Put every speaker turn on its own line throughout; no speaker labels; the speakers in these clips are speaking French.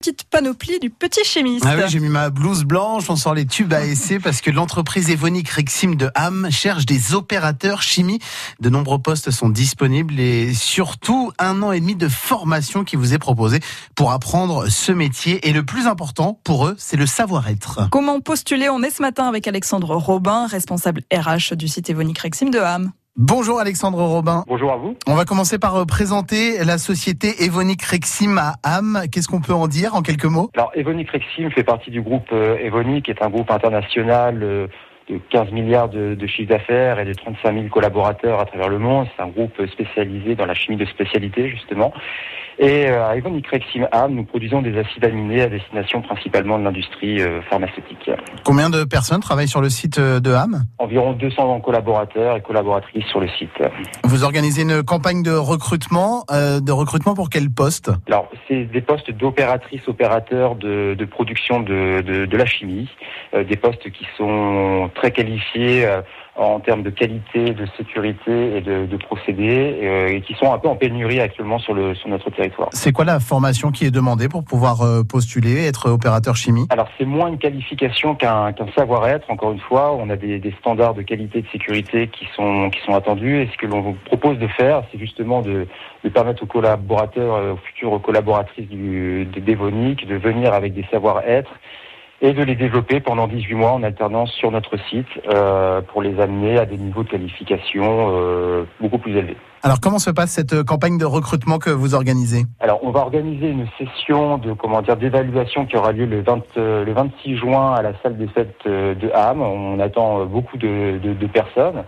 petite panoplie du petit chimiste.
Ah oui, j'ai mis ma blouse blanche, on sort les tubes à essai parce que l'entreprise Evonik Rexim de Ham cherche des opérateurs chimie. De nombreux postes sont disponibles et surtout un an et demi de formation qui vous est proposé pour apprendre ce métier. Et le plus important pour eux, c'est le savoir-être.
Comment postuler? On est ce matin avec Alexandre Robin, responsable RH du site Evonik Rexim de Ham.
Bonjour Alexandre Robin.
Bonjour à vous.
On va commencer par euh, présenter la société Evonik Rexim à Ham. Qu'est-ce qu'on peut en dire en quelques mots?
Alors Evonik Rexim fait partie du groupe euh, Evonik, qui est un groupe international euh, de 15 milliards de, de chiffre d'affaires et de 35 000 collaborateurs à travers le monde. C'est un groupe spécialisé dans la chimie de spécialité, justement. Et à Evonik Rexim Ham, nous produisons des acides aminés à destination principalement de l'industrie euh, pharmaceutique.
Combien de personnes travaillent sur le site euh, de Ham
Environ 200 collaborateurs et collaboratrices sur le site.
Vous organisez une campagne de recrutement, euh, de recrutement pour quel poste?
Alors, c'est des postes d'opératrices, opérateurs de, de production de, de, de la chimie, euh, des postes qui sont très qualifiés euh, en termes de qualité, de sécurité et de, de procédés, euh, et qui sont un peu en pénurie actuellement sur, le, sur notre territoire.
C'est quoi la formation qui est demandée pour pouvoir euh, postuler, être opérateur chimie?
Alors, c'est moins une qualification qu'un qu'un savoir-être, encore une fois. On a des, des standards de qualité et de sécurité qui sont, qui sont attendus, et ce que l'on vous propose de faire, c'est justement de, de permettre aux collaborateurs, aux futures collaboratrices du, de Dévonique de venir avec des savoir-être et de les développer pendant 18 mois en alternance sur notre site euh, pour les amener à des niveaux de qualification euh, beaucoup plus élevés.
Alors comment se passe cette euh, campagne de recrutement que vous organisez?
Alors, on va organiser une session de comment dire d'évaluation qui aura lieu le, 20, euh, 26 juin à la salle des fêtes euh, de Ham. On attend beaucoup de, personnes.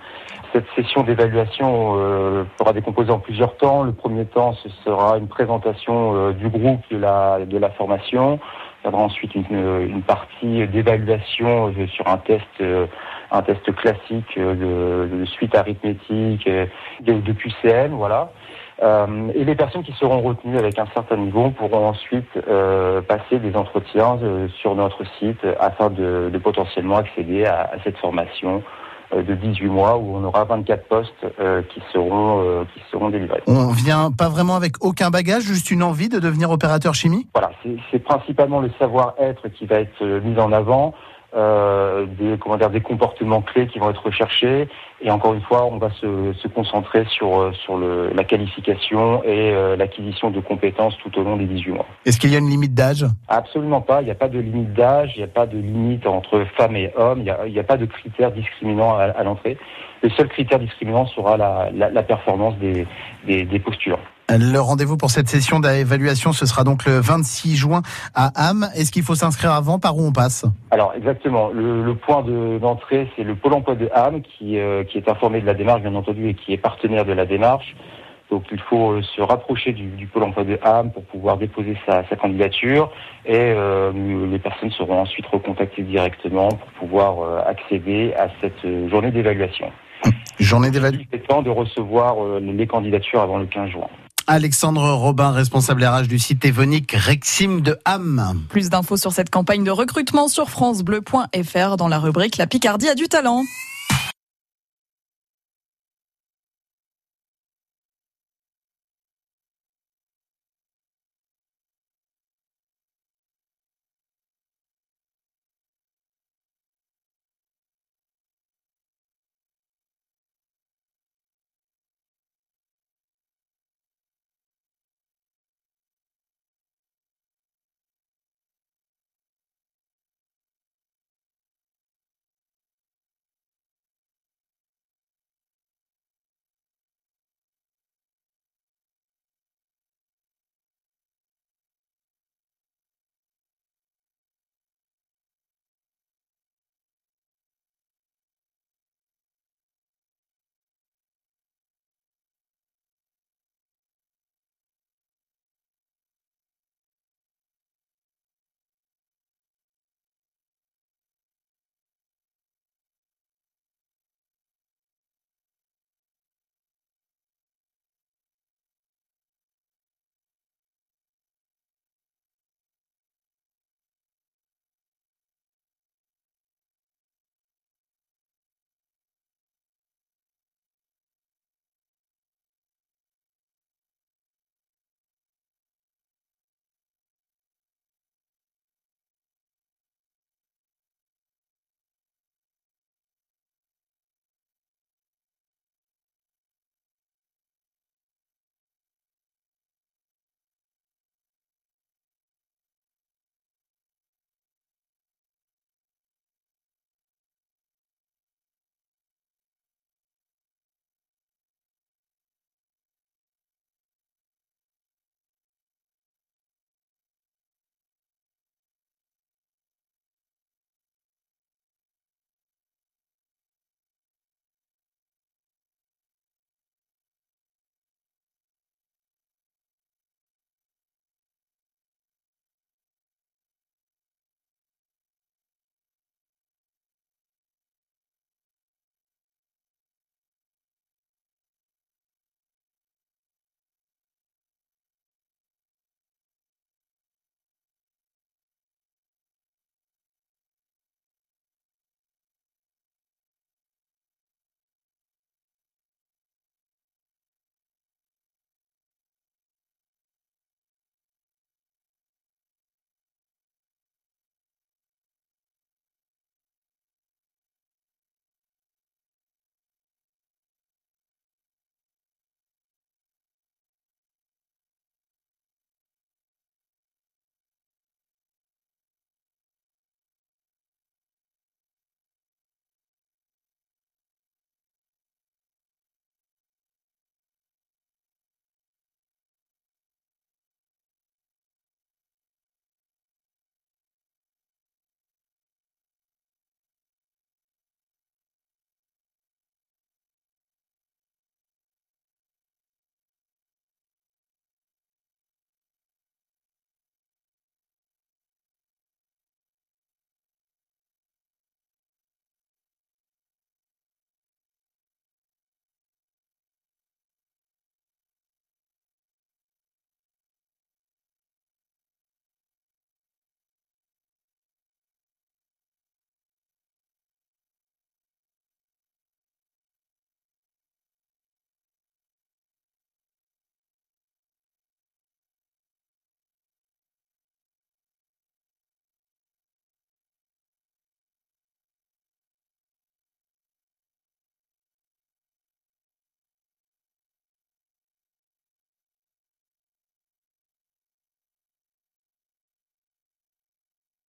Cette session d'évaluation sera décomposée en plusieurs temps. Le premier temps, ce sera une présentation du groupe de la, formation. Il y aura ensuite une, partie d'évaluation sur un test, un test classique euh, de, de suite arithmétique, de, de QCM, voilà. Euh, et les personnes qui seront retenues avec un certain niveau pourront ensuite euh, passer des entretiens euh, sur notre site afin de, de potentiellement accéder à, à cette formation de 18 mois où on aura 24 postes euh, qui seront euh, qui seront délivrés.
On vient pas vraiment avec aucun bagage, juste une envie de devenir opérateur chimie?
Voilà, c'est principalement le savoir-être qui va être mis en avant, euh, des comment dire des comportements clés qui vont être recherchés. Et encore une fois on va se, se concentrer sur euh, sur le, la qualification et euh, l'acquisition de compétences tout au long des 18 mois.
Est-ce qu'il y a une limite d'âge?
Absolument pas, il n'y a pas de limite d'âge, il n'y a pas de limite entre femmes et hommes, il n'y a, a pas de critères discriminants à, à l'entrée. Le seul critère discriminant sera la, la, la performance des, des, des postures.
Le rendez-vous pour cette session d'évaluation, ce sera donc le 26 juin à Ham. Est-ce qu'il faut s'inscrire avant Par où on passe?
Alors exactement, le, le point de- d'entrée, c'est le pôle emploi de Ham qui, euh, qui est informé de la démarche, bien entendu, et qui est partenaire de la démarche. Donc il faut euh, se rapprocher du, du pôle emploi de Ham pour pouvoir déposer sa, sa candidature et euh, les personnes seront ensuite recontactées directement pour pouvoir euh, accéder à cette journée d'évaluation.
Journée d'évaluation.
Il est temps de recevoir euh, les candidatures avant le 15 juin.
Alexandre Robin, responsable RH du site Evonik Rexim de Ham.
Plus d'infos sur cette campagne de recrutement sur francebleu.fr dans la rubrique La Picardie a du talent.